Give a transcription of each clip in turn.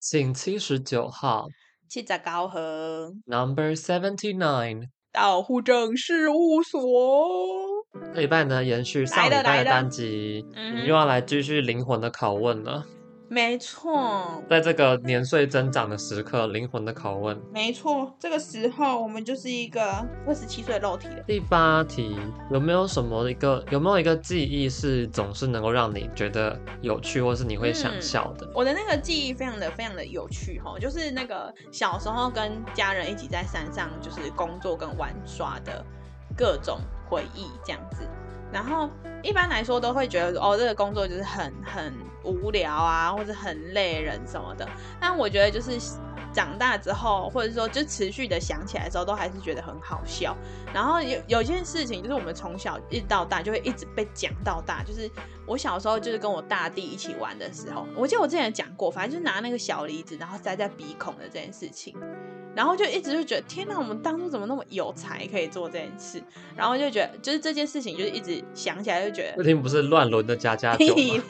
请七十九号，七十九号，Number seventy nine，到户政事务所。这礼拜呢，延续上礼拜的单集，你又要来继续灵魂的拷问了。没错，在这个年岁增长的时刻，灵魂的拷问。没错，这个时候我们就是一个二十七岁的肉体了。第八题，有没有什么一个有没有一个记忆是总是能够让你觉得有趣，或是你会想笑的？嗯，我的那个记忆非常的非常的有趣哈，就是那个小时候跟家人一起在山上就是工作跟玩耍的各种回忆这样子。然后一般来说都会觉得哦，这个工作就是很很无聊啊，或者很累人什么的。但我觉得就是长大之后，或者说就持续的想起来的时候，都还是觉得很好笑。然后有有件事情，就是我们从小一直到大就会一直被讲到大。就是我小时候就是跟我大弟一起玩的时候，我记得我之前讲过，反正就是拿那个小梨子，然后塞在鼻孔的这件事情。然后就一直就觉得天哪，我们当初怎么那么有才可以做这件事？然后就觉得就是这件事情，就是一直想起来就觉得，这天不是乱伦的家家酒吗？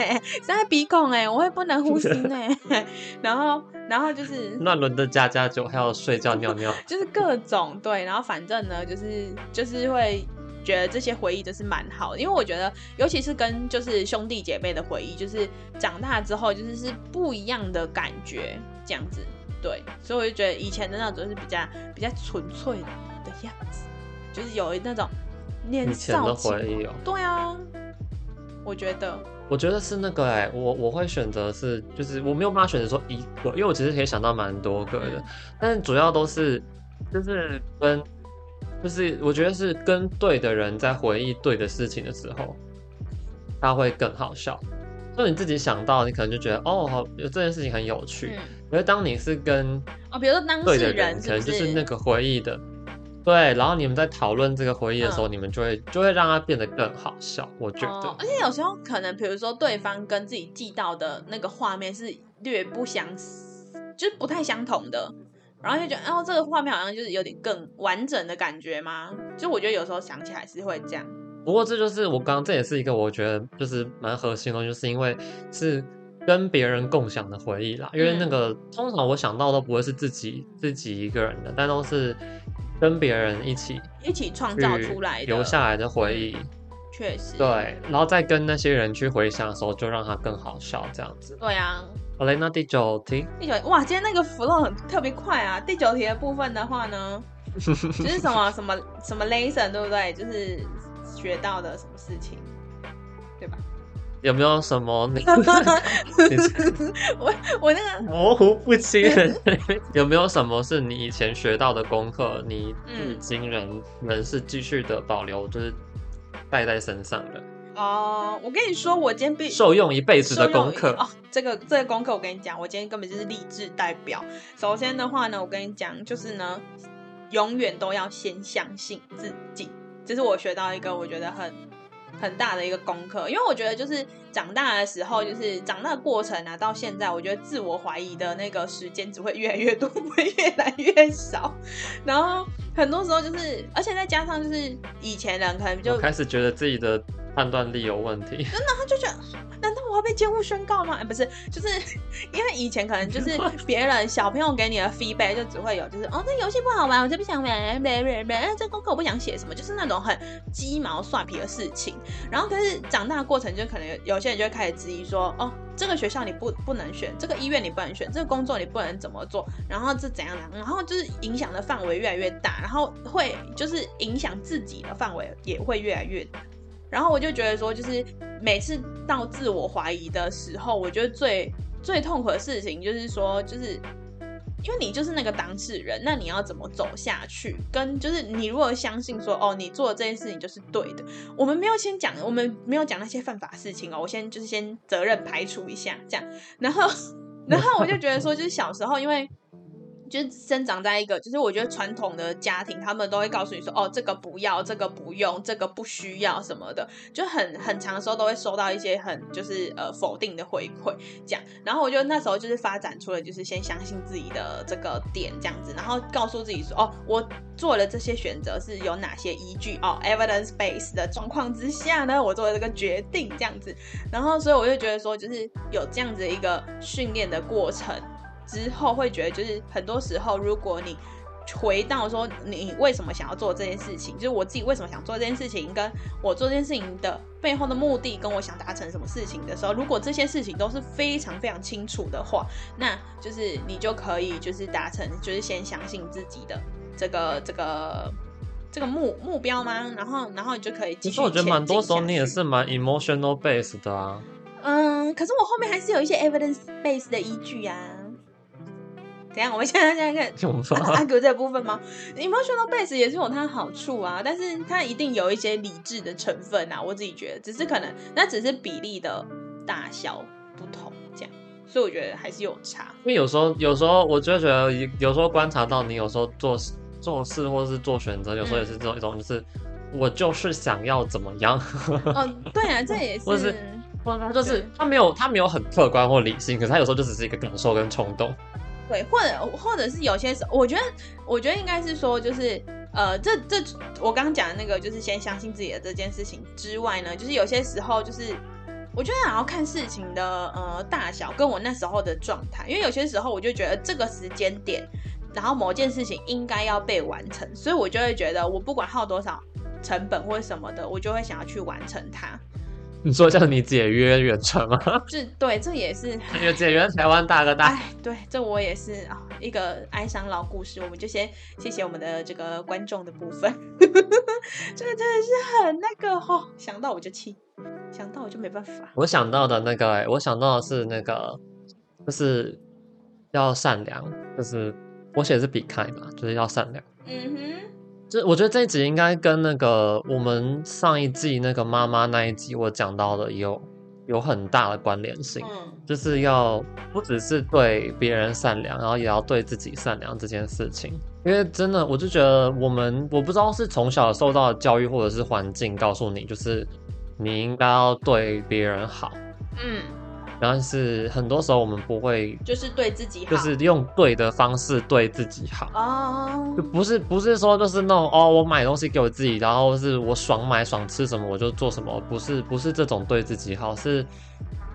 塞在鼻孔哎，我会不能呼吸呢。然后然后就是 乱伦的家家酒，还要睡觉尿尿，就是各种对。然后反正呢，就是就是会觉得这些回忆都是蛮好的，因为我觉得尤其是跟就是兄弟姐妹的回忆，就是长大之后就是是不一样的感觉，这样子。对，所以我就觉得以前的那种是比较比较纯粹的的样子，就是有那种年少的回忆哦。对啊，我觉得，我觉得是那个哎、欸，我我会选择是，就是我没有办法选择说一个，因为我其实可以想到蛮多个的，但是主要都是就是跟就是我觉得是跟对的人在回忆对的事情的时候，他会更好笑。就你自己想到，你可能就觉得哦，好，这件事情很有趣。嗯因为当你是跟哦，比如说当事人，可能就是那个回忆的，对。然后你们在讨论这个回忆的时候，嗯、你们就会就会让它变得更好笑。我觉得，哦、而且有时候可能，比如说对方跟自己记到的那个画面是略不相似，就是不太相同的，然后就觉得，哦，这个画面好像就是有点更完整的感觉吗？就我觉得有时候想起来是会这样。不过这就是我刚刚这也是一个我觉得就是蛮核心的，就是因为是。跟别人共享的回忆啦，因为那个、嗯、通常我想到都不会是自己自己一个人的，但都是跟别人一起一起创造出来的留下来的回忆。确实，对，然后再跟那些人去回想的时候，就让它更好笑，这样子。对啊。好嘞，那第九题，第九哇，今天那个 flow 很特别快啊！第九题的部分的话呢，就是什么什么什么 lesson 对不对？就是学到的什么事情，对吧？有没有什么你？我我那个模糊不清的，有没有什么是你以前学到的功课，你至今仍仍是继续的保留，就是带在身上的？哦、呃，我跟你说，我今天必受用一辈子的功课哦。这个这个功课，我跟你讲，我今天根本就是励志代表。首先的话呢，我跟你讲，就是呢，永远都要先相信自己。这是我学到一个，我觉得很。很大的一个功课，因为我觉得就是长大的时候，就是长大的过程啊，到现在，我觉得自我怀疑的那个时间只会越来越多，不会越来越少。然后很多时候就是，而且再加上就是以前人可能就开始觉得自己的判断力有问题，真的，他就觉得，难道我要被监护宣告吗？哎，不是，就是 因为以前可能就是 别人小朋友给你的 feedback 就只会有，就是哦，这游戏不好玩，我就不想玩，哎，这功课我不想写什么，就是那种很鸡毛蒜皮的事情。然后可是长大的过程，就可能有些人就会开始质疑说，哦，这个学校你不不能选，这个医院你不能选，这个工作你不能怎么做，然后这怎样怎样，然后就是影响的范围越来越大，然后会就是影响自己的范围也会越来越大。然后我就觉得说，就是每次到自我怀疑的时候，我觉得最最痛苦的事情就是说，就是因为你就是那个当事人，那你要怎么走下去？跟就是你如果相信说，哦，你做的这件事情就是对的，我们没有先讲，我们没有讲那些犯法事情哦，我先就是先责任排除一下，这样，然后 然后我就觉得说，就是小时候因为。就是生长在一个，就是我觉得传统的家庭，他们都会告诉你说，哦，这个不要，这个不用，这个不需要什么的，就很很长的时候都会收到一些很就是呃否定的回馈，这样。然后我觉得那时候就是发展出了就是先相信自己的这个点这样子，然后告诉自己说，哦，我做了这些选择是有哪些依据哦，evidence base 的状况之下呢，我做了这个决定这样子。然后所以我就觉得说，就是有这样子一个训练的过程。之后，会觉得就是很多时候，如果你回到说你为什么想要做这件事情，就是我自己为什么想做这件事情，跟我做这件事情的背后的目的，跟我想达成什么事情的时候，如果这些事情都是非常非常清楚的话，那就是你就可以就是达成，就是先相信自己的这个这个。这个目目标吗？然后，然后你就可以继续。其实我觉得蛮多时候你也是蛮 emotional base 的啊。嗯，可是我后面还是有一些 evidence base 的依据啊。怎样？我们现在现在看阿哥这部分吗？emotional base 也是有它的好处啊，但是它一定有一些理智的成分啊。我自己觉得，只是可能那只是比例的大小不同，这样，所以我觉得还是有差。因为有时候，有时候我就觉得，有时候观察到你有时候做事。做事或是做选择，有时候也是这种一种，就是我就是想要怎么样。哦，对啊，这也是。或是，或者他就是他没有他没有很客观或理性，可是他有时候就只是一个感受跟冲动。对，或者或者是有些时候，我觉得我觉得应该是说，就是呃，这这我刚刚讲的那个，就是先相信自己的这件事情之外呢，就是有些时候就是我觉得还要看事情的呃大小，跟我那时候的状态，因为有些时候我就觉得这个时间点。然后某件事情应该要被完成，所以我就会觉得，我不管耗多少成本或者什么的，我就会想要去完成它。你说叫你解约远程吗？这，对，这也是。有姐约台湾大哥大。哎，对，这我也是啊，一个哀伤老故事。我们就先谢谢我们的这个观众的部分。这个真的是很那个哦，想到我就气，想到我就没办法。我想到的那个，我想到的是那个，就是要善良，就是。我写的是 be kind 嘛，就是要善良。嗯哼，就我觉得这一集应该跟那个我们上一季那个妈妈那一集我讲到的有有很大的关联性。嗯，就是要不只是对别人善良，然后也要对自己善良这件事情。因为真的，我就觉得我们我不知道是从小受到的教育或者是环境告诉你，就是你应该要对别人好。嗯。但是很多时候我们不会，就是对自己好，就是用对的方式对自己好哦，oh. 就不是不是说就是那种哦，我买东西给我自己，然后是我爽买爽吃什么我就做什么，不是不是这种对自己好，是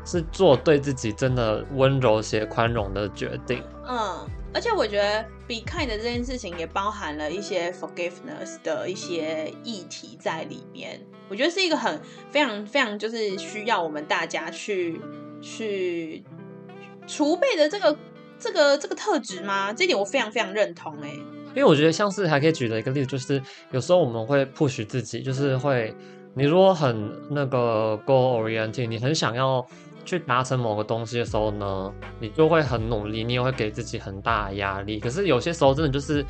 是做对自己真的温柔且宽容的决定。嗯，而且我觉得 be kind 的这件事情也包含了一些 forgiveness 的一些议题在里面，我觉得是一个很非常非常就是需要我们大家去。去储备的这个这个这个特质吗？这点我非常非常认同哎。因为我觉得像是还可以举的一个例子，就是有时候我们会 push 自己，就是会你如果很那个 goal oriented，你很想要去达成某个东西的时候呢，你就会很努力，你也会给自己很大压力。可是有些时候真的就是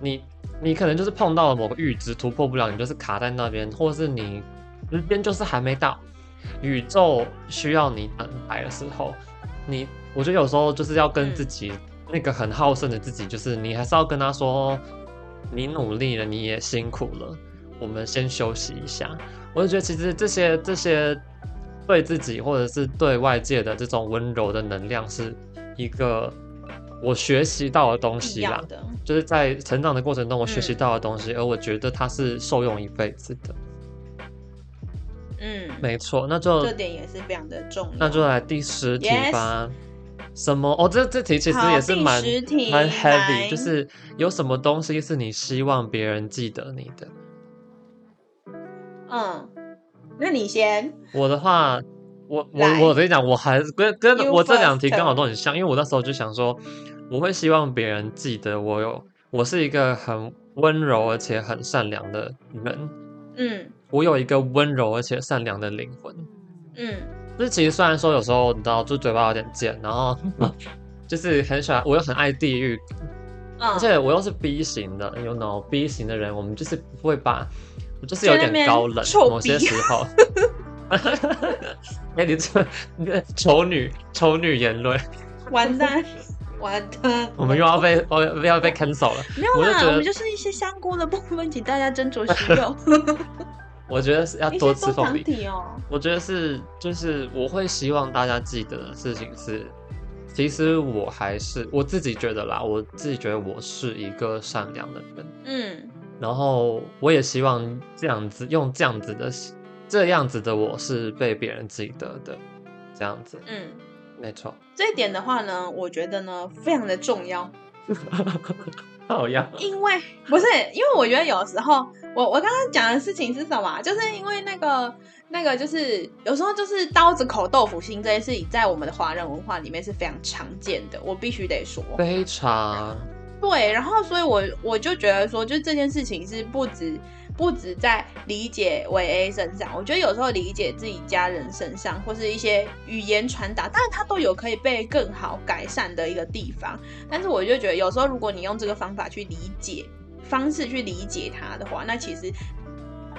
你你可能就是碰到了某个阈值突破不了，你就是卡在那边，或是你时间就是还没到。宇宙需要你等待的时候，你我觉得有时候就是要跟自己那个很好胜的自己，就是你还是要跟他说，你努力了，你也辛苦了，我们先休息一下。我就觉得其实这些这些对自己或者是对外界的这种温柔的能量，是一个我学习到的东西啦，就是在成长的过程中我学习到的东西，而我觉得它是受用一辈子的。嗯，没错，那就这点也是非常的重要。那就来第十题吧。Yes. 什么？哦，这这题其实也是蛮蛮 heavy，就是有什么东西是你希望别人记得你的？嗯，那你先。我的话，我我我跟你讲，我还是跟跟我这两题刚好都很像，因为我那时候就想说，我会希望别人记得我有，我是一个很温柔而且很善良的人。嗯。我有一个温柔而且善良的灵魂，嗯，就是其实虽然说有时候你知道，就嘴巴有点贱，然后 就是很喜欢，我又很爱地狱，嗯，而且我又是 B 型的，you know B 型的人，我们就是不会把，我就是有点高冷，某些时候，哎，你这你这丑女丑女言论，完蛋。完蛋，我们又要被哦，又要被 cancel 了。没有啦，我，我们就是一些香菇的部分，请大家斟酌使用。我觉得是要多吃凤梨哦。我觉得是，就是我会希望大家记得的事情是，其实我还是我自己觉得啦，我自己觉得我是一个善良的人。嗯，然后我也希望这样子用这样子的这样子的我是被别人记得的，这样子。嗯。没错。这一点的话呢，我觉得呢非常的重要。好呀，因为不是因为我觉得有时候我我刚刚讲的事情是什么？就是因为那个那个就是有时候就是刀子口豆腐心这件事情，在我们的华人文化里面是非常常见的。我必须得说，非常对。然后，所以我我就觉得说，就这件事情是不止。不止在理解维 A 身上，我觉得有时候理解自己家人身上，或是一些语言传达，当然它都有可以被更好改善的一个地方。但是我就觉得有时候，如果你用这个方法去理解方式去理解他的话，那其实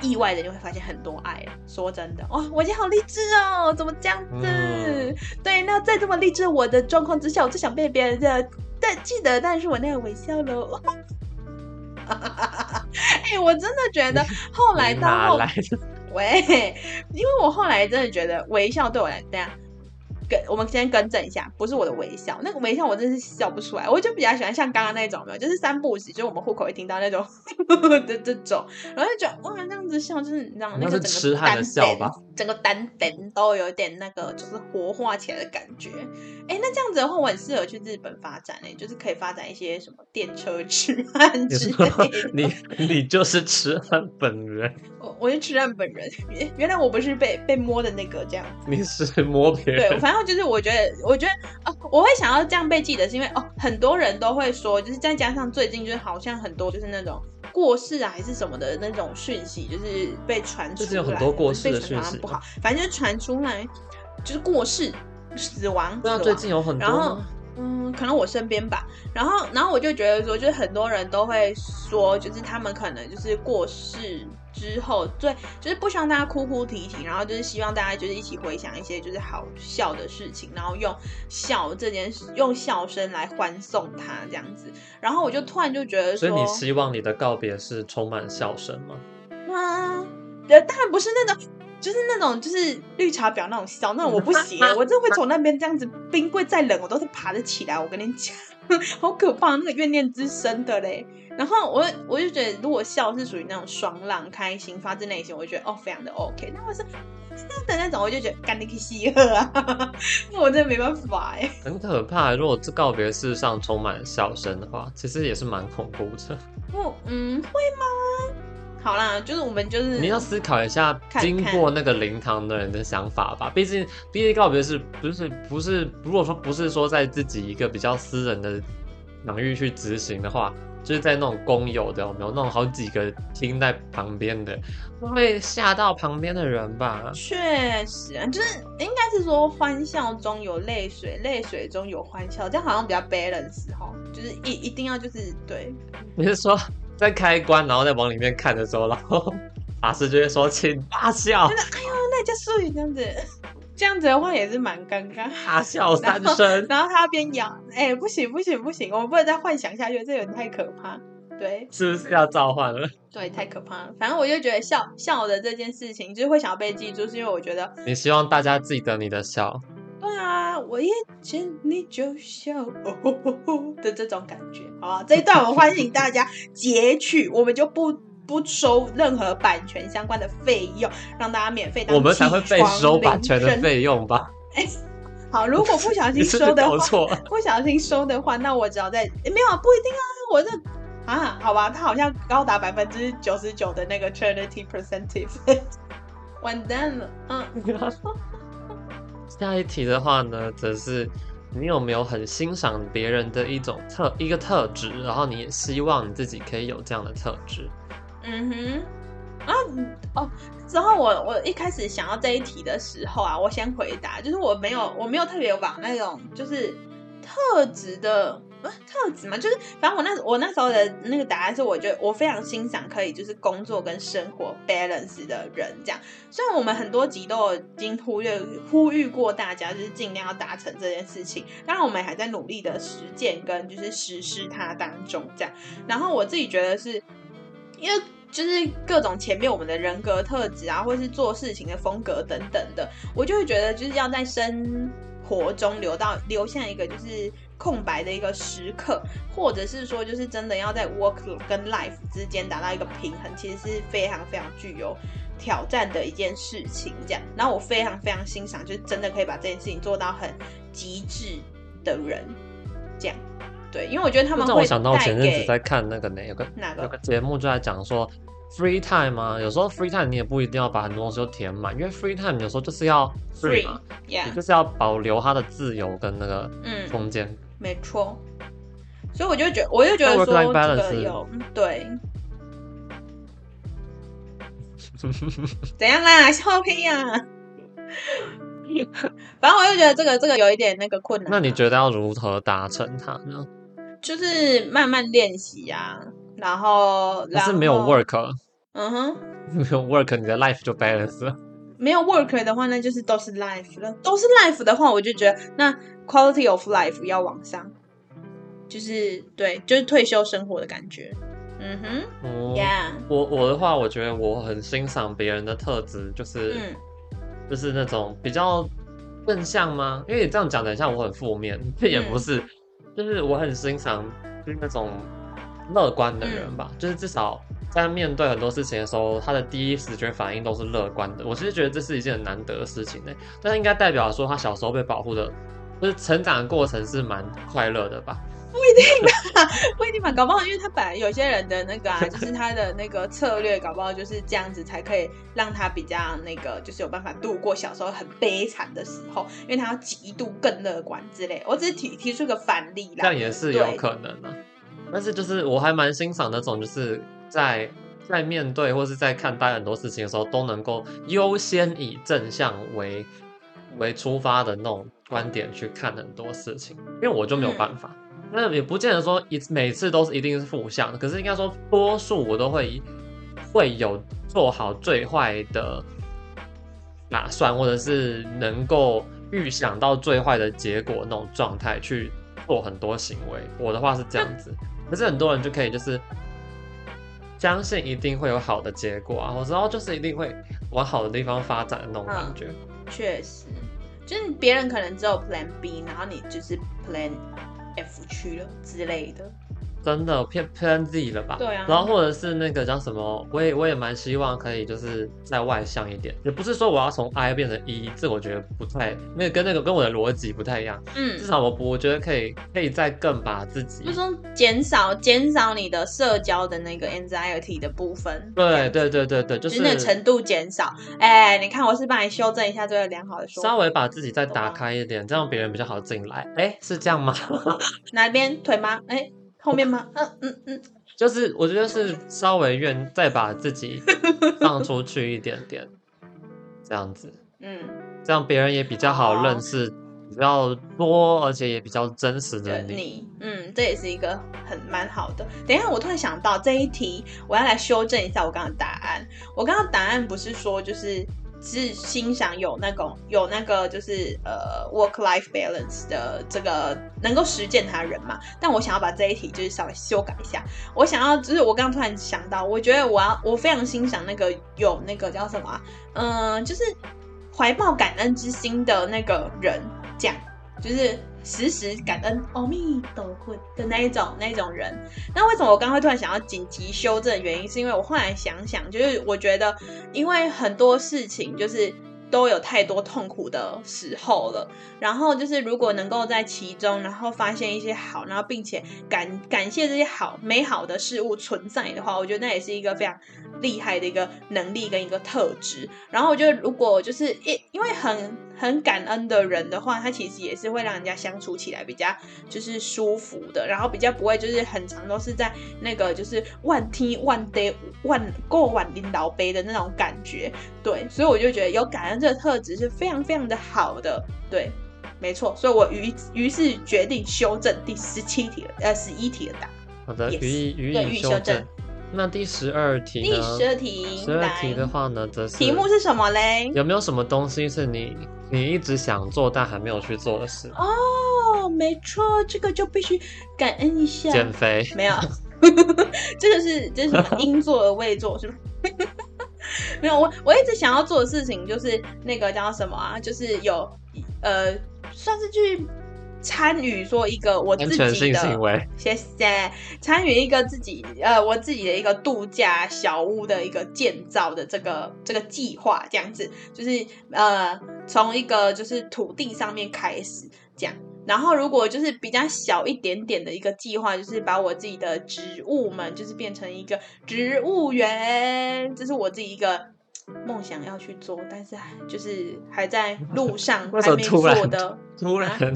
意外的就会发现很多爱。说真的，哇，我今天好励志哦，怎么这样子？嗯、对，那在这么励志我的状况之下，我最想被别人的但记得，但是我那个微笑喽。哎、欸，我真的觉得 后来到后来，喂，因为我后来真的觉得微笑对我来讲。我们先更正一下，不是我的微笑，那个微笑我真是笑不出来。我就比较喜欢像刚刚那种，没有，就是三不五时，就是我们户口会听到那种 的这种，然后就觉得哇，这样子笑就是你知道那个整个丹吧，整个丹田都有点那个就是活化起来的感觉。哎，那这样子的话，我很适合去日本发展哎，就是可以发展一些什么电车痴汉之类的。你你就是痴汉本人。我我是痴汉本人，原来我不是被被摸的那个这样。你是摸别人。对，反正。就是我觉得，我觉得哦，我会想要这样被记得，是因为哦，很多人都会说，就是再加上最近就是好像很多就是那种过世啊还是什么的那种讯息，就是被传出来，就是有很多过世的讯息不好，反正就传出来就是过世、死亡。对啊，最近有很多。然后嗯，可能我身边吧，然后然后我就觉得说，就是很多人都会说，就是他们可能就是过世。之后，最，就是不希望大家哭哭啼啼，然后就是希望大家就是一起回想一些就是好笑的事情，然后用笑这件事，用笑声来欢送他这样子。然后我就突然就觉得说，所以你希望你的告别是充满笑声吗？当然不是那种，就是那种就是绿茶婊那种笑，那种我不行，我真的会从那边这样子，冰柜再冷我都是爬得起来。我跟你讲，好可怕，那个怨念之深的嘞。然后我我就觉得，如果笑是属于那种爽朗、开心、发自内心，我就觉得哦，非常的 OK。那我是真的那种，我就觉得干你去死啊！那我真的没办法哎，很可怕。如果这告别式上充满笑声的话，其实也是蛮恐怖的。不，嗯，会吗？好啦，就是我们就是你要思考一下经过那个灵堂的人的想法吧。毕竟，毕竟告别是不是不是，如果说不是说在自己一个比较私人的场域去执行的话。就是在那种公有的，有没有那种好几个厅在旁边的，会吓到旁边的人吧？确实啊，就是应该是说欢笑中有泪水，泪水中有欢笑，这样好像比较 balance 哈。就是一一定要就是对。你是说在开关，然后再往里面看的时候，然后法师就会说请大笑。真的哎呦，那叫术语这样子。这样子的话也是蛮尴尬，大笑三声，然后他边咬，哎、欸，不行不行不行，我们不能再幻想下去，这有点太可怕。对，是不是要召唤了？对，太可怕了。反正我就觉得笑笑的这件事情，就是会想要被记住，是因为我觉得你希望大家记得你的笑。对啊，我一见你就笑哦吼吼吼的这种感觉，好吧？这一段我欢迎大家截取，我们就不。不收任何版权相关的费用，让大家免费当。我们才会被收版权的费用吧？哎，好，如果不小心收的话，不小心收的话，那我只要在、欸、没有不一定啊，我这啊，好吧，他好像高达百分之九十九的那个 charity percentage，完蛋了，嗯。下一题的话呢，则是你有没有很欣赏别人的一种特一个特质，然后你也希望你自己可以有这样的特质。嗯哼，啊哦，之后我我一开始想要这一题的时候啊，我先回答，就是我没有我没有特别往那种就是特质的不是特质嘛，就是反正我那我那时候的那个答案是，我觉得我非常欣赏可以就是工作跟生活 balance 的人这样。虽然我们很多集都已经呼吁呼吁过大家，就是尽量要达成这件事情，当然我们还在努力的实践跟就是实施它当中这样。然后我自己觉得是。因为就是各种前面我们的人格特质啊，或是做事情的风格等等的，我就会觉得就是要在生活中留到留下一个就是空白的一个时刻，或者是说就是真的要在 work 跟 life 之间达到一个平衡，其实是非常非常具有挑战的一件事情。这样，然后我非常非常欣赏，就是真的可以把这件事情做到很极致的人，这样。对，因为我觉得他们会。让我想到我前阵子在看那个呢有个哪个有个节目就在讲说。Free time 啊，有时候 free time 你也不一定要把很多东西都填满，因为 free time 有时候就是要 free 嘛，yeah. 你就是要保留它的自由跟那个空间。嗯，没错。所以我就觉得，我就觉得说这个有对。怎样啦？笑屁呀！反正我就觉得这个这个有一点那个困难。那你觉得要如何达成它呢？就是慢慢练习呀。然后，但是没有 work，嗯哼，没有 work，你的 life 就 balance 了。没有 work 的话，那就是都是 life 了。都是 life 的话，我就觉得那 quality of life 要往上，就是对，就是退休生活的感觉。嗯哼，哦。我我的话，我觉得我很欣赏别人的特质，就是、嗯、就是那种比较正向吗？因为你这样讲的很像我很负面，这也不是，嗯、就是我很欣赏，就是那种。乐观的人吧，嗯，就是至少在面对很多事情的时候，他的第一直觉反应都是乐观的。我其实觉得这是一件很难得的事情呢，但是应该代表说他小时候被保护的，就是成长的过程是蛮快乐的吧？不一定吧，不一定吧，搞不好因为他本来有些人的那个啊，就是他的那个策略，搞不好就是这样子才可以让他比较那个，就是有办法度过小时候很悲惨的时候，因为他要极度更乐观之类。我只是提提出一个反例啦，这样也是有可能的。但是就是我还蛮欣赏那种，就是在在面对或是在看待很多事情的时候，都能够优先以正向为为出发的那种观点去看很多事情，因为我就没有办法。那也不见得说一每次都是一定是负向的，可是应该说多数我都会会有做好最坏的打算，或者是能够预想到最坏的结果那种状态去做很多行为。我的话是这样子。可是很多人就可以就是相信一定会有好的结果啊，我知道就是一定会往好的地方发展的那种感觉。确实，就是别人可能只有 Plan B，然后你就是 Plan F 区了之类的。真的偏偏自己了吧？对啊。然后或者是那个叫什么，我也我也蛮希望可以就是再外向一点，也不是说我要从 I 变成 E，这我觉得不太那个跟那个跟我的逻辑不太一样。嗯。至少我我觉得可以可以再更把自己，就是说减少减少你的社交的那个 anxiety 的部分。对对对对对，就是那程度减少。哎，你看我是帮你修正一下这个良好的说法。稍微把自己再打开一点，这样别人比较好进来。哎，是这样吗？哪边腿吗？哎。后面吗？嗯嗯嗯，就是我觉得是稍微愿再把自己放出去一点点，这样子，嗯，这样别人也比较好认识，比较多，而且也比较真实的你。你，嗯，这也是一个很蛮好的。等一下，我突然想到这一题，我要来修正一下我刚刚的答案。我刚刚答案不是说就是。是欣赏有那种有那个就是呃 work life balance 的这个能够实践他人嘛？但我想要把这一题就是稍微修改一下。我想要就是我刚刚突然想到，我觉得我要我非常欣赏那个有那个叫什么嗯、就是怀抱感恩之心的那个人，这样就是。时时感恩，阿弥陀佛的那一种那种人。那为什么我刚刚会突然想要紧急修正？原因是因为我后来想想，就是我觉得，因为很多事情就是。都有太多痛苦的时候了，然后就是如果能够在其中，然后发现一些好，然后并且感感谢这些好美好的事物存在的话，我觉得那也是一个非常厉害的一个能力跟一个特质。然后我觉得如果就是因因为很很感恩的人的话，他其实也是会让人家相处起来比较就是舒服的，然后比较不会就是很长都是在那个就是万天万地万过万领导杯的那种感觉。对，所以我就觉得有感恩。这个特质是非常非常的好的，对，没错，所以我于于是决定修正第十七题呃，十一题的答案。好的，予以予以修正。那第十二题呢？第十二题，十二题的话呢，则是题目是什么嘞？有没有什么东西是你你一直想做但还没有去做的事？哦，没错，这个就必须感恩一下。减肥？没有，这个是这是什么？应做而未做是吗？没有，我我一直想要做的事情就是那个叫什么啊？就是有呃算是去参与说一个我自己的安全性行为，谢谢参与一个自己呃我自己的一个度假小屋的一个建造的这个这个计划，这样子就是呃从一个就是土地上面开始这样。然后，如果就是比较小一点点的一个计划，就是把我自己的植物们，就是变成一个植物园，这是我自己一个梦想要去做，但是就是还在路上，还没做的。突然。突然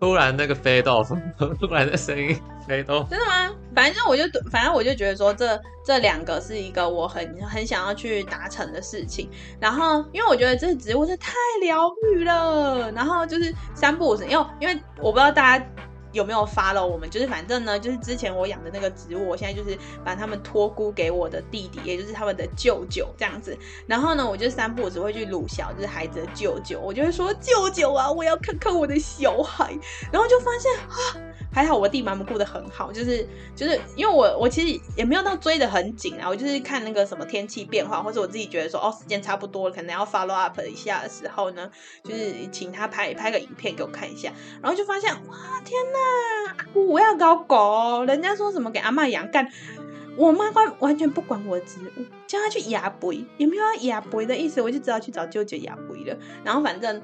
突然那个飞刀，突然的声音飞到，真的吗？反正我就反正我就觉得说这这两个是一个我很很想要去达成的事情。然后因为我觉得这植物是太疗愈了，然后就是三不五时，因为因为我不知道大家。有没有发了我们？就是反正呢，就是之前我养的那个植物，我现在就是把他们托孤给我的弟弟，也就是他们的舅舅这样子。然后呢，我就三不五时会去鲁小，就是孩子的舅舅，我就会说舅舅啊，我要看看我的小孩。然后就发现啊。还好我弟把他们顾得很好，就是就是因为我我其实也没有到追得很紧啊，我就是看那个什么天气变化，或者我自己觉得说哦时间差不多了，可能要 follow up 一下的时候呢，就是请他拍拍个影片给我看一下，然后就发现哇天哪，我要搞狗，人家说什么给阿嬷养干，我妈完完全不管我的植物，叫他去压肥，也没有要压肥的意思，我就只好去找舅舅压肥了，然后反正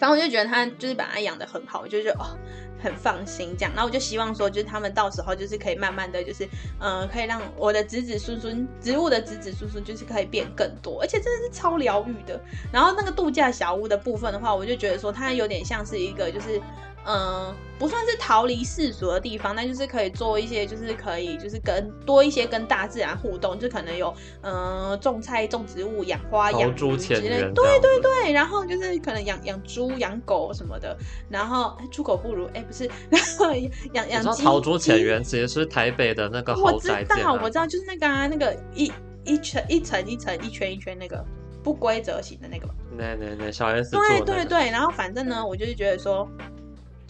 反正我就觉得他就是把他养得很好，我就觉得哦。很放心这样，然后我就希望说，就是他们到时候就是可以慢慢的就是，嗯、可以让我的子子孙孙植物的子子孙孙就是可以变更多，而且真的是超疗愈的。然后那个度假小屋的部分的话，我就觉得说它有点像是一个就是。嗯，不算是逃离世俗的地方，但就是可以做一些，就是可以，就是跟多一些跟大自然互动，就可能有嗯种菜、种植物、养花、养猪之类。对对对，然后就是可能养养猪、养狗什么的。然后猪狗不如，哎，不是，然 后养养鸡。陶猪浅园其实是台北的那个豪宅，我知道，我知道，就是那个啊，那个一一层一层一层一圈一圈那个不规则型的那个吧。对对对，小 S 对对对，然后反正呢，我就是觉得说。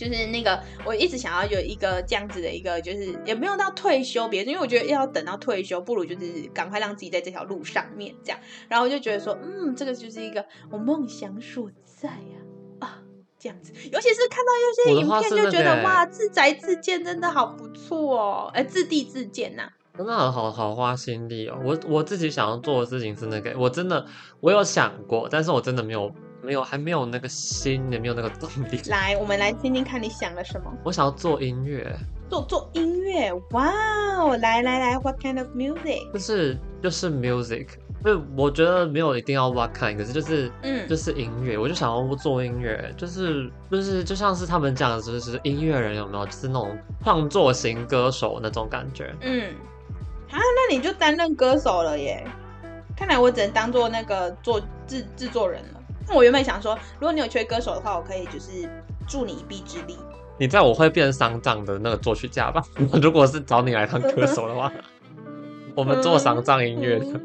就是那个，我一直想要有一个这样子的一个，就是也没有到退休别，别因为我觉得要等到退休，不如就是赶快让自己在这条路上面这样。然后我就觉得说，嗯，这个就是一个我梦想所在呀，啊，啊，这样子。尤其是看到有些影片，就觉得哇，自宅自建真的好不错哦，哎，自地自建呐，啊，真的好好花心力哦。我我自己想要做的事情是那个，我真的我有想过，但是我真的没有。没有，还没有那个心，也没有那个动力。来，我们来听听看你想了什么。我想要做音乐，做做音乐，哇哦！来来来，What kind of music？就是就是 music，就我觉得没有一定要 what kind，可是就是嗯，就是音乐，我就想要做音乐，就是就是就像是他们讲的，就是音乐人有没有，就是那种创作型歌手那种感觉。嗯，啊，那你就担任歌手了耶！看来我只能当做那个做制制作人了。我原本想说，如果你有缺歌手的话，我可以就是助你一臂之力。你知道我会变丧葬的那个作曲家吧？如果是找你来当歌手的话，我们做丧葬音乐的，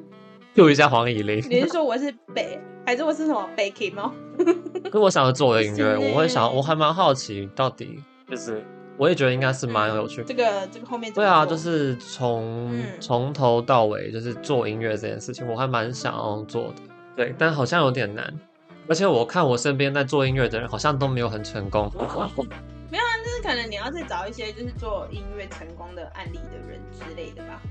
救一下黄以玲。你是说我是北，还是我是什么北 K 吗？可我想要做的音乐，我会想，我还蛮好奇，到底就是，我也觉得应该是蛮有趣。这个这个后面对啊，就是从从头到尾就是做音乐这件事情，我还蛮想要做的。对，但好像有点难。而且我看我身边在做音乐的人，好像都没有很成功。没有啊，就是可能你要再找一些就是做音乐成功的案例的人之类的吧。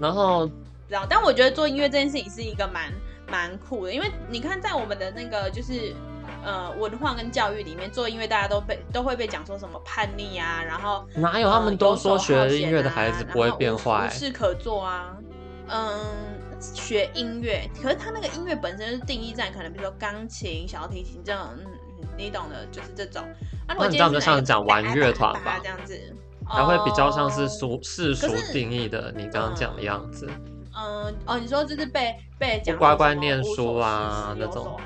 然后，知道，但我觉得做音乐这件事情是一个蛮蛮酷的，因为你看在我们的那个就是呃文化跟教育里面，做音乐大家都被都会被讲说什么叛逆啊，然后哪有他们都说学音乐的孩子不会变坏，无事可做啊，嗯。学音乐，可是他那个音乐本身是定义在可能，比如说钢琴、小提琴这种，嗯，你懂的，就是这种。那你这样就像讲玩乐团吧，这样子，还会比较像是俗世俗定义的，你刚刚讲的样子。嗯，哦，你说就是被被讲乖乖念书啊那种。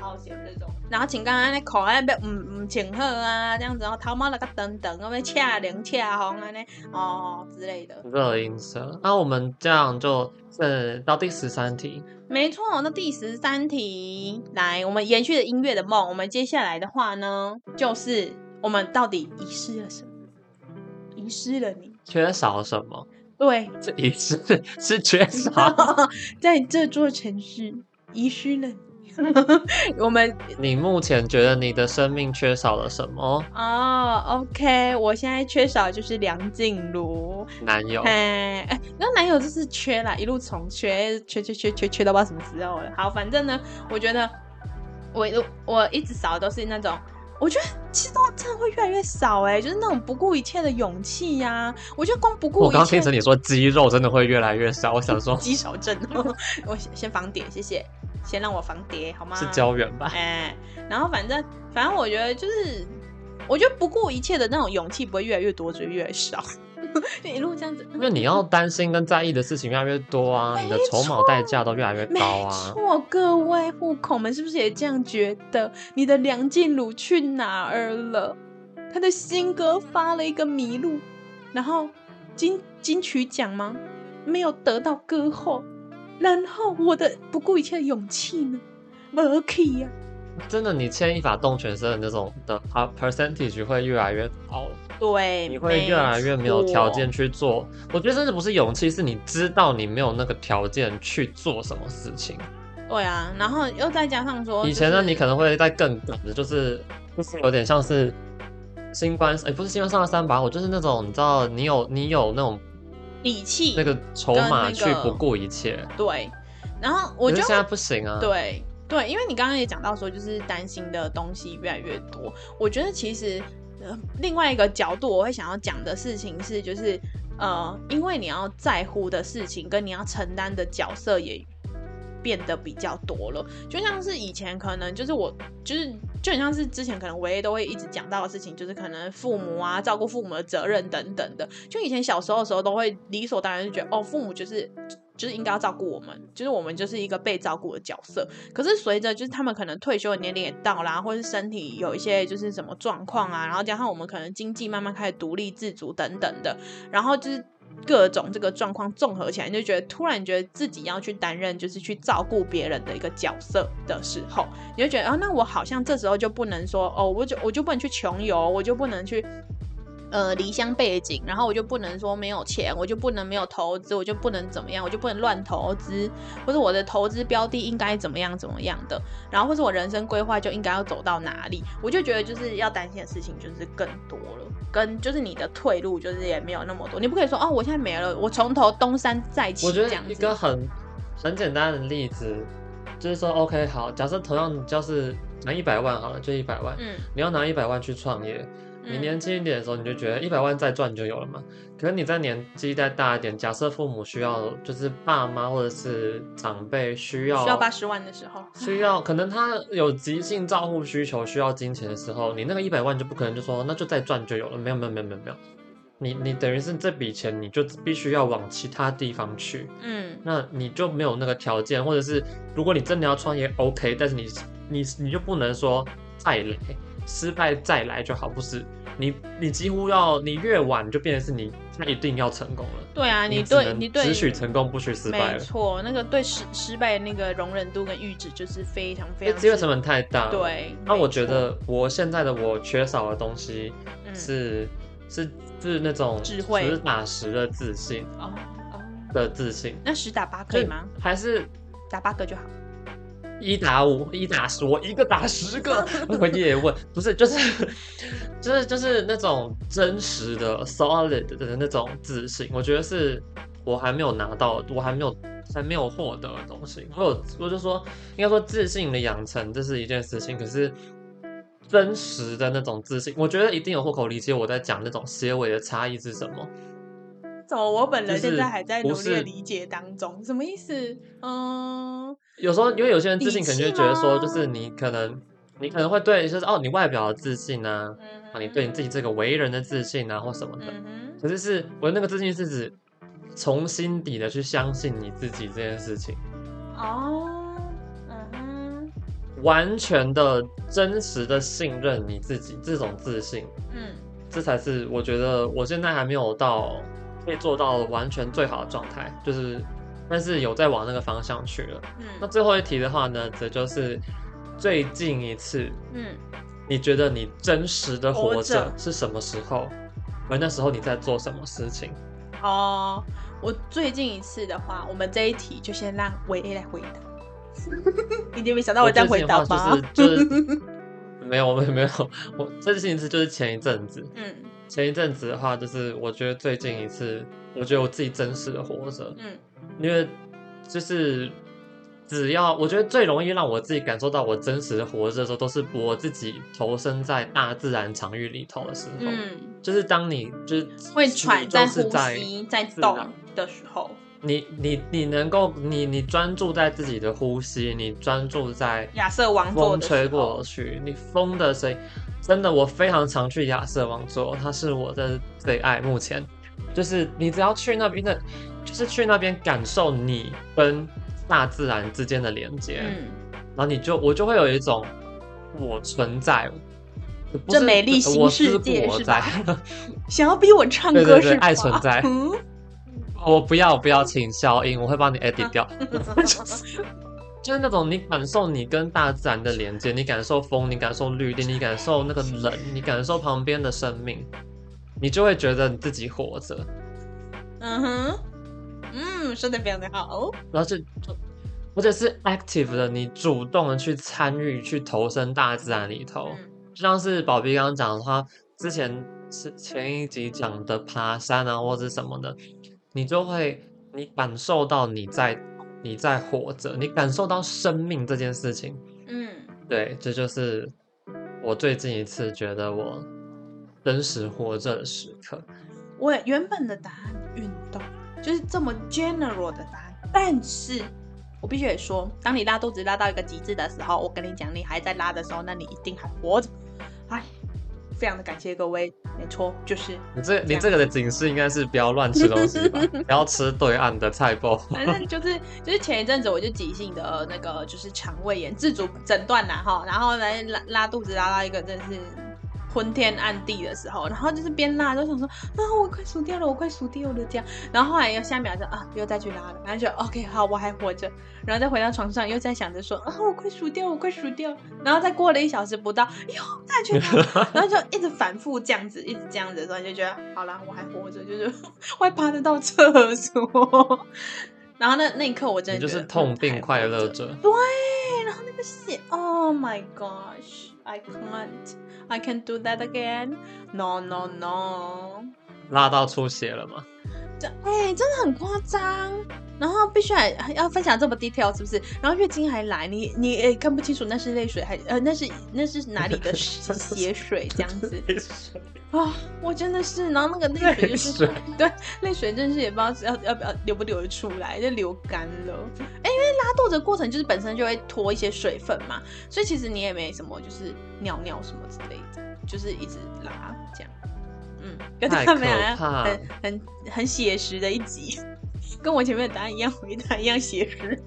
然后请刚刚那口爱被嗯嗯请客啊这样子，然后偷猫了个等等，要被恰灵恰红啊那哦之类的。热音色，那我们这样就呃到第十三题。没错，那第十三题来，我们延续了音乐的梦，我们接下来的话呢，就是我们到底遗失了什么？遗失了你，缺少什么？对，这遗失是缺少，在这座城市遗失了你。我们，你目前觉得你的生命缺少了什么？哦、oh,，OK，我现在缺少就是梁静茹男友。哎哎，那男友就是缺啦，一路从缺缺缺缺缺缺到不知道什么时候了。好，反正呢，我觉得我我一直少的都是那种。我觉得其实都真的会越来越少哎，就是那种不顾一切的勇气呀、啊。我觉得光不顾一切，我刚听成你说肌肉真的会越来越少，我想说 肌少症。我先防点，谢谢，先让我防跌好吗？是胶原吧？哎，然后反正反正我觉得就是，我觉得不顾一切的那种勇气不会越来越多，只会越来越少。就一路这样子，因为你要担心跟在意的事情越来越多啊，你的筹码代价都越来越高啊。没错，各位护口们是不是也这样觉得？你的梁静茹去哪儿了？他的新歌发了一个迷路，然后金金曲奖吗？没有得到歌后，然后我的不顾一切的勇气呢？没气呀！真的，你牵一发动全身的那种的啊，percentage 会越来越高。对，你会越来越没有条件去做。我觉得甚至不是勇气，是你知道你没有那个条件去做什么事情。对啊，然后又再加上说，以前呢，你可能会在更赶的，就是就是有点像是新官，哎，不是新官上了三把火，就是那种你知道，你有你有那种底气，那个筹码去不顾一切。对，然后我觉得现在不行啊。对对，因为你刚刚也讲到说，就是担心的东西越来越多。我觉得其实。呃另外一个角度，我会想要讲的事情是，就是呃，因为你要在乎的事情跟你要承担的角色也变得比较多了。就像是以前可能就是我就是就很像是之前可能唯一都会一直讲到的事情，就是可能父母啊，照顾父母的责任等等的。就以前小时候的时候，都会理所当然就觉得哦，父母就是。就是应该要照顾我们，就是我们就是一个被照顾的角色。可是随着就是他们可能退休的年龄也到啦，或是身体有一些就是什么状况啊，然后加上我们可能经济慢慢开始独立自主等等的，然后就是各种这个状况综合起来，你就觉得突然觉得自己要去担任就是去照顾别人的一个角色的时候，你就觉得啊，那我好像这时候就不能说哦，我就我就不能去穷游，我就不能去。呃，离乡背景，然后我就不能说没有钱，我就不能没有投资，我就不能怎么样，我就不能乱投资，或者我的投资标的应该怎么样怎么样的，然后或者我人生规划就应该要走到哪里，我就觉得就是要担心的事情就是更多了，跟就是你的退路就是也没有那么多，你不可以说哦，我现在没了，我从头东山再起。我觉得一个很很简单的例子就是说，OK，好，假设同样就是拿一百万好了，就一百万，嗯，你要拿一百万去创业。你年轻一点的时候，你就觉得一百万再赚就有了嘛？可是你在年纪再大一点，假设父母需要，就是爸妈或者是长辈需要需要八十万的时候，需要可能他有急性照护需求，需要金钱的时候，你那个一百万就不可能就说那就再赚就有了，没有没有没有没有没有，你你等于是这笔钱你就必须要往其他地方去，嗯，那你就没有那个条件，或者是如果你真的要创业，OK，但是你你你就不能说再来。失败再来就好，不是你，你几乎要你越晚就变成是你，那一定要成功了。对啊，你对你对，只许成功不许失败。没错，那个对失失败的那个容忍度跟阈值就是非常非常。机会成本太大。对，那我觉得我现在的我缺少的东西是、嗯、是是那种智慧、实打实的自信哦哦的自信。那十打八可以吗？还是打八个就好。一打五，一打十，我一个打十个。我也问，不是，就是，就是，就是那种真实的、solid 的那种自信。我觉得是我还没有拿到，我还没有还没有获得的东西。我有，我就说，应该说自信的养成这是一件事情。可是真实的那种自信，我觉得一定有户口理解我在讲那种结尾的差异是什么。怎么？我本人现在还在努力的理解当中，什么意思？嗯。有时候，因为有些人自信，可能就会觉得说，就是你可能，你可能会对，就是哦，你外表的自信啊，啊，你对你自己这个为人的自信啊，或什么的。可是是我的那个自信是指从心底的去相信你自己这件事情。哦，嗯，完全的真实的信任你自己，这种自信，嗯，这才是我觉得我现在还没有到可以做到完全最好的状态，就是。但是有在往那个方向去了。嗯，那最后一题的话呢，则就是最近一次。嗯，你觉得你真实的活着是什么时候？而那时候你在做什么事情？哦，我最近一次的话，我们这一题就先让维 A 来回答。你有没想到我这样回答吗？就是就是没有没有没有，我最近一次就是前一阵子，嗯，前一阵子的话，就是我觉得最近一次，我觉得我自己真实的活着，嗯，因为就是。只要我觉得最容易让我自己感受到我真实的活着的时候，都是我自己投身在大自然场域里头的时候。嗯，就是当你就是会喘在呼吸在动的时候，你你你能够你你专注在自己的呼吸，你专注在亚瑟王座风吹过去，你风的声音，真的我非常常去亚瑟王座，它是我的最爱。目前就是你只要去那边的，就是去那边感受你跟。大自然之间的连接，嗯，然后你就我就会有一种我存在，这美丽新世界是吧？想要逼我唱歌是吧？对对对，爱存在。嗯，我不要不要，请消音，我会帮你 edit 掉。就是那种你感受你跟大自然的连接，你感受风，你感受绿地，你感受那个冷，你感受旁边的生命，你就会觉得你自己活着。嗯哼。嗯，说的非常的好。然后就就，或者是 active 的，你主动的去参与、去投身大自然里头，嗯、就像是宝贝刚刚讲的话，之前是前一集讲的爬山啊，或者什么的，你就会你感受到你在你在活着，你感受到生命这件事情。嗯，对，这就是我最近一次觉得我真实活着的时刻。我原本的答案，运动。就是这么 general 的答案，但是我必须得说，当你拉肚子拉到一个极致的时候，我跟你讲，你还在拉的时候，那你一定还活着。哎，非常的感谢各位，没错，就是你这你这个的警示应该是不要乱吃东西吧，不要吃对岸的菜包。反 正就是就是前一阵子我就急性的那个就是肠胃炎，自主诊断呐哈，然后来拉拉肚子拉到一个真的是。昏天暗地的时候，然后就是边拉就想说啊，我快死掉了，我快死掉了这样。然后后来又下一秒就啊，又再去拉了，然后就 OK 好，我还活着。然后再回到床上，又在想着说啊，我快死掉，我快死掉。然后再过了一小时不到，又再去拉，然后就一直反复这样子，一直这样子的时候，就觉得好了，我还活着，就是 我还爬得到厕所。然后那那一刻我真的就是痛并快乐着。对，然后那个血，Oh my gosh，I can't. I can't do that again. No, no, no. 拉到出血了吗？这哎、欸，真的很夸张。然后必须还要分享这么 detail 是不是？然后月经还来，你你看不清楚那是泪水还呃那是那是哪里的 血水这样子啊、哦？我真的是，然后那个泪水就是水对泪水，真是也不知道要要不要流不流得出来，就流干了。哎、欸，因为拉肚子的过程就是本身就会脱一些水分嘛，所以其实你也没什么就是尿尿什么之类的，就是一直拉这样。嗯，跟他们俩很很很写实的一集。跟我前面的答案一样，回答一样写实。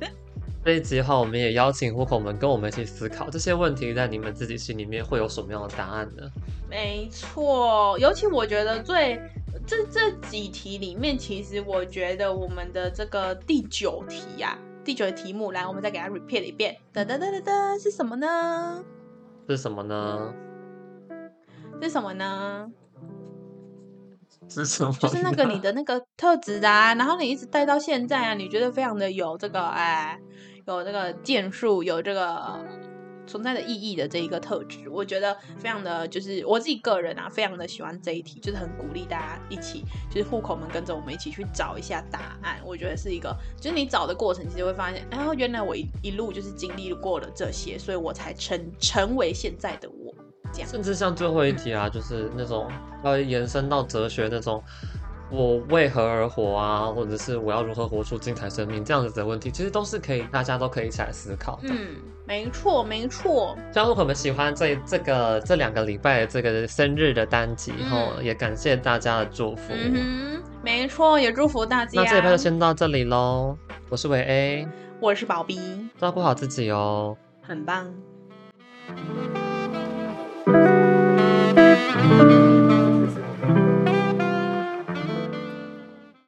这一集的话，我们也邀请户口们跟我们一起思考这些问题，在你们自己心里面会有什么样的答案呢？没错，尤其我觉得最这这几题里面，其实我觉得我们的这个第九题呀、啊，第九的题目，来，我们再给它 repeat 一遍。哒哒哒哒哒，是什么呢？是什么呢？是什么呢？是什么？就是那个你的那个特质啊，然后你一直带到现在啊，你觉得非常的有这个哎，有这个建树，有这个存在的意义的这一个特质，我觉得非常的就是我自己个人啊，非常的喜欢这一题，就是很鼓励大家一起，就是户口们跟着我们一起去找一下答案。我觉得是一个，就是你找的过程，其实会发现，哎，原来我一一路就是经历过了这些，所以我才成成为现在的我。甚至像最后一题啊，就是那种要延伸到哲学那种，我为何而活啊，或者是我要如何活出精彩生命这样子的问题，其实都是可以，大家都可以一起来思考的。嗯，没错，没错。希望我们喜欢这这个这两个礼拜的这个生日的单集，然后、嗯、也感谢大家的祝福。嗯哼，没错，也祝福大家。那这一趴就先到这里喽。我是伟 A，我是宝 B，照顾好自己哦。很棒。Thank you.